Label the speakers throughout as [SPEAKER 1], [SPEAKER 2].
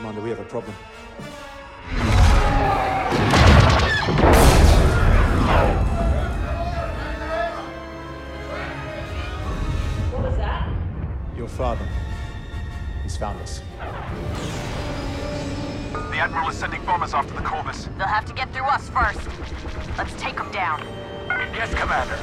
[SPEAKER 1] Commander, we have a problem.
[SPEAKER 2] What was that?
[SPEAKER 1] Your father. He's found us.
[SPEAKER 3] The Admiral is sending bombers after the Corvus.
[SPEAKER 2] They'll have to get through us first. Let's take them down.
[SPEAKER 3] Yes, Commander.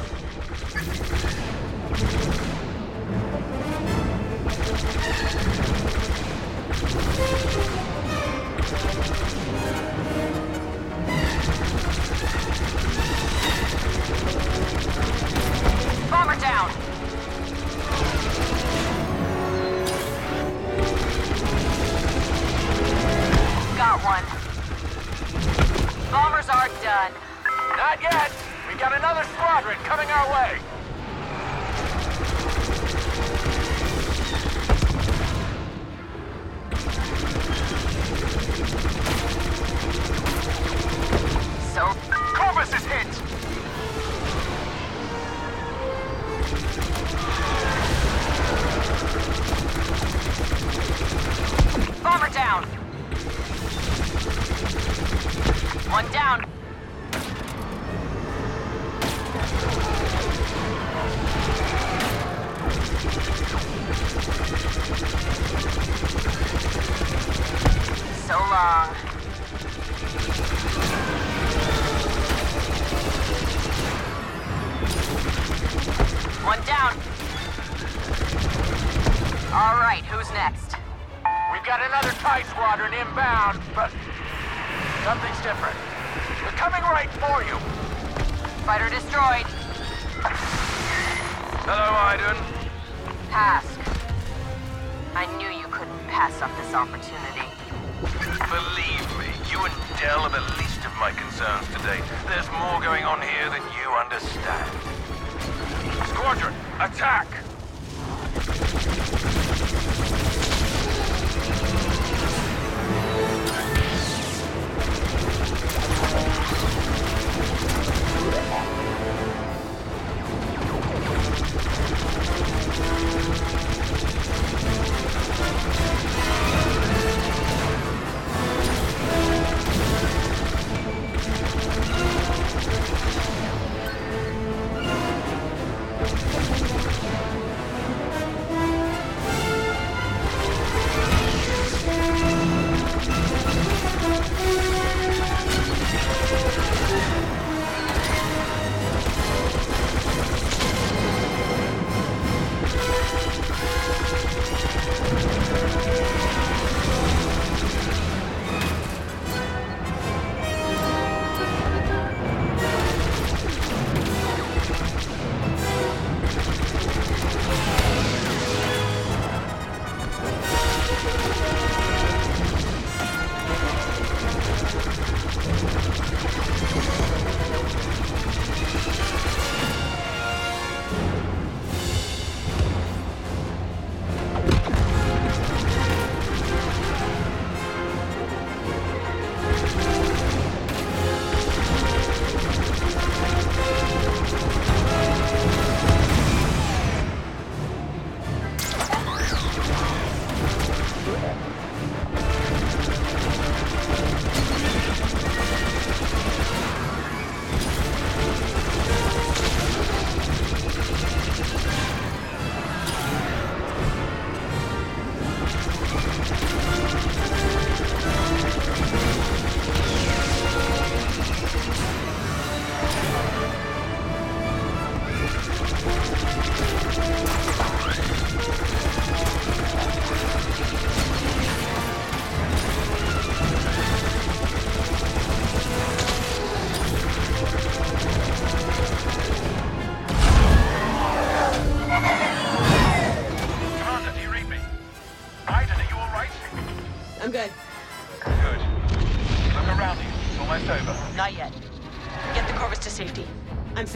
[SPEAKER 3] Hello, Iden.
[SPEAKER 2] Hask. I knew you couldn't pass up this opportunity.
[SPEAKER 3] Believe me, you and Del are the least of my concerns today. There's more going on here than you understand. Squadron, attack!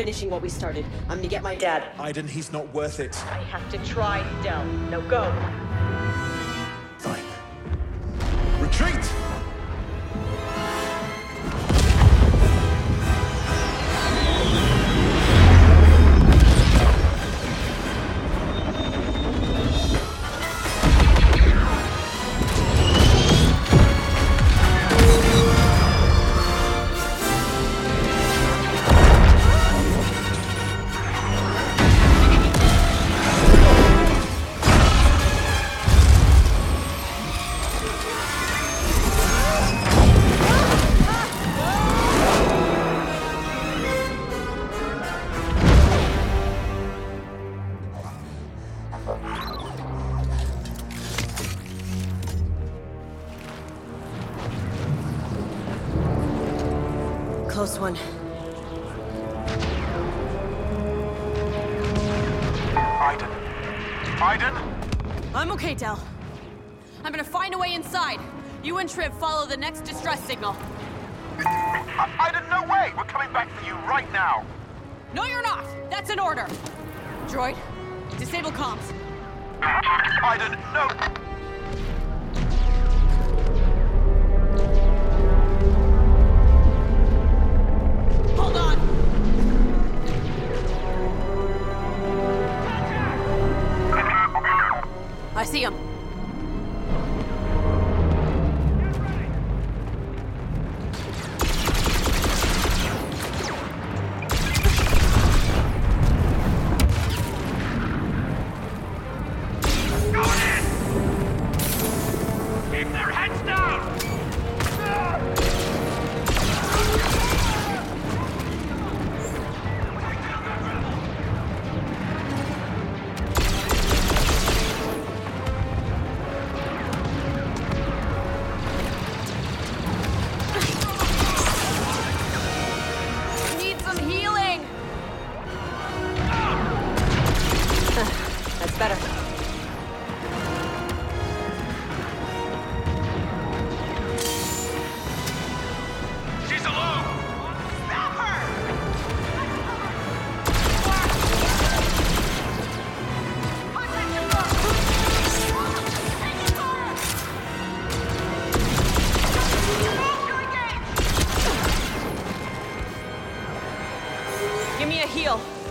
[SPEAKER 4] Finishing what we started. I'm gonna get my dad.
[SPEAKER 1] Iden, he's not worth it.
[SPEAKER 4] I have to try, Del. No, go.
[SPEAKER 2] You and Shriv follow the next distress signal.
[SPEAKER 3] I- Iden, no way! We're coming back for you right now!
[SPEAKER 2] No, you're not! That's an order! Droid, disable comms.
[SPEAKER 3] No!
[SPEAKER 2] Hold on! I see him.
[SPEAKER 3] 你
[SPEAKER 2] 有？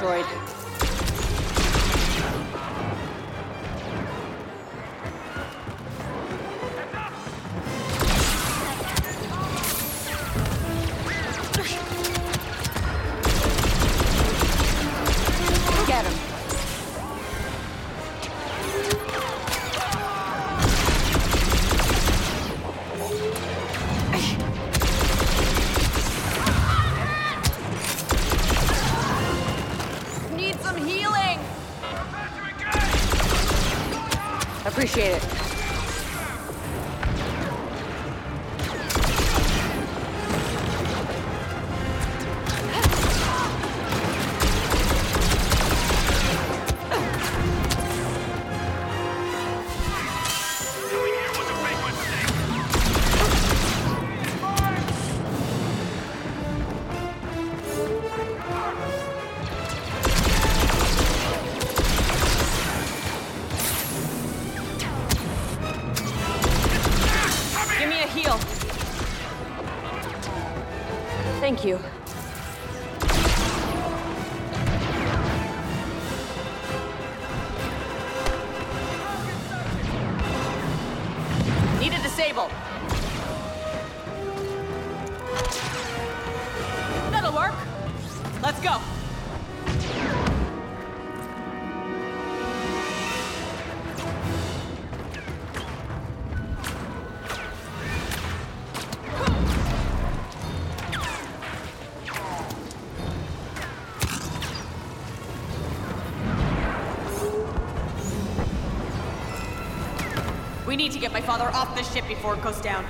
[SPEAKER 2] Nice disable. That'll work. Let's go. We need to get my father off this ship before it goes down.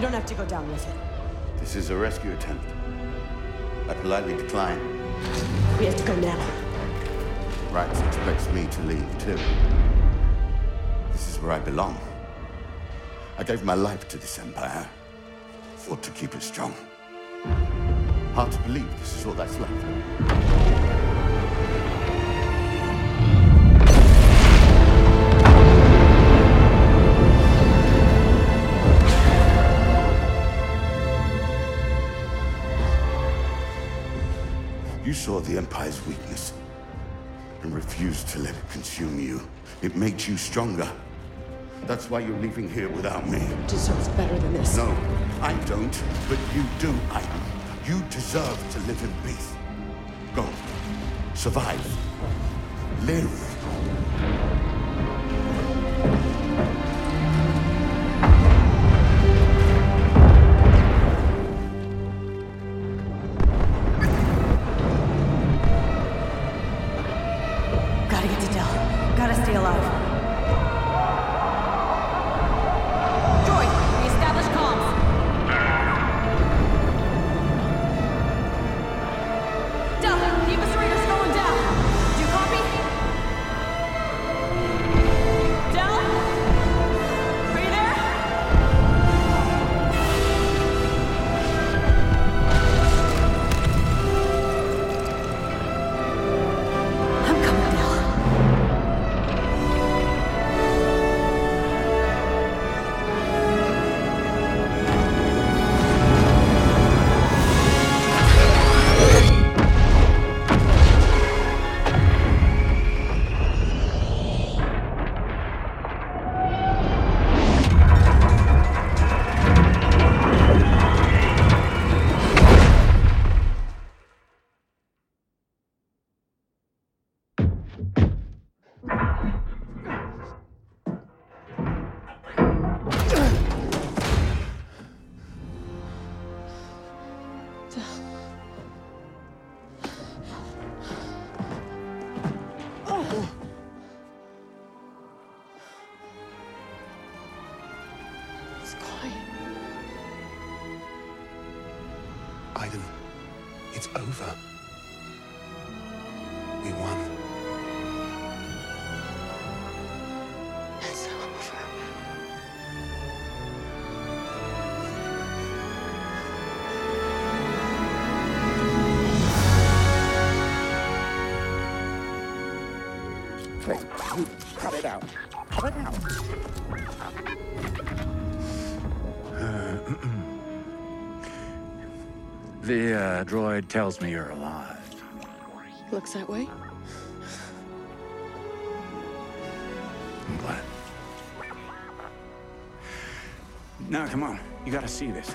[SPEAKER 5] You don't have to go down with it.
[SPEAKER 6] This is a rescue attempt. I politely decline.
[SPEAKER 5] We have to go now.
[SPEAKER 6] Rax expects me to leave too. This is where I belong. I gave my life to this empire. Fought to keep it strong. Hard to believe this is all that's left. You saw the Empire's weakness and refused to let it consume you. It makes you stronger. That's why you're leaving here without me.
[SPEAKER 5] Deserves better than this.
[SPEAKER 6] No, I don't, but you do, Iden. You deserve to live in peace. Go. Survive. Live.
[SPEAKER 7] Over. We won.
[SPEAKER 5] It's over.
[SPEAKER 7] Cut it out. Cut it out.
[SPEAKER 8] Uh, The uh, droid tells me you're alive.
[SPEAKER 5] Looks that way.
[SPEAKER 8] I'm glad. Now, come on. You gotta see this.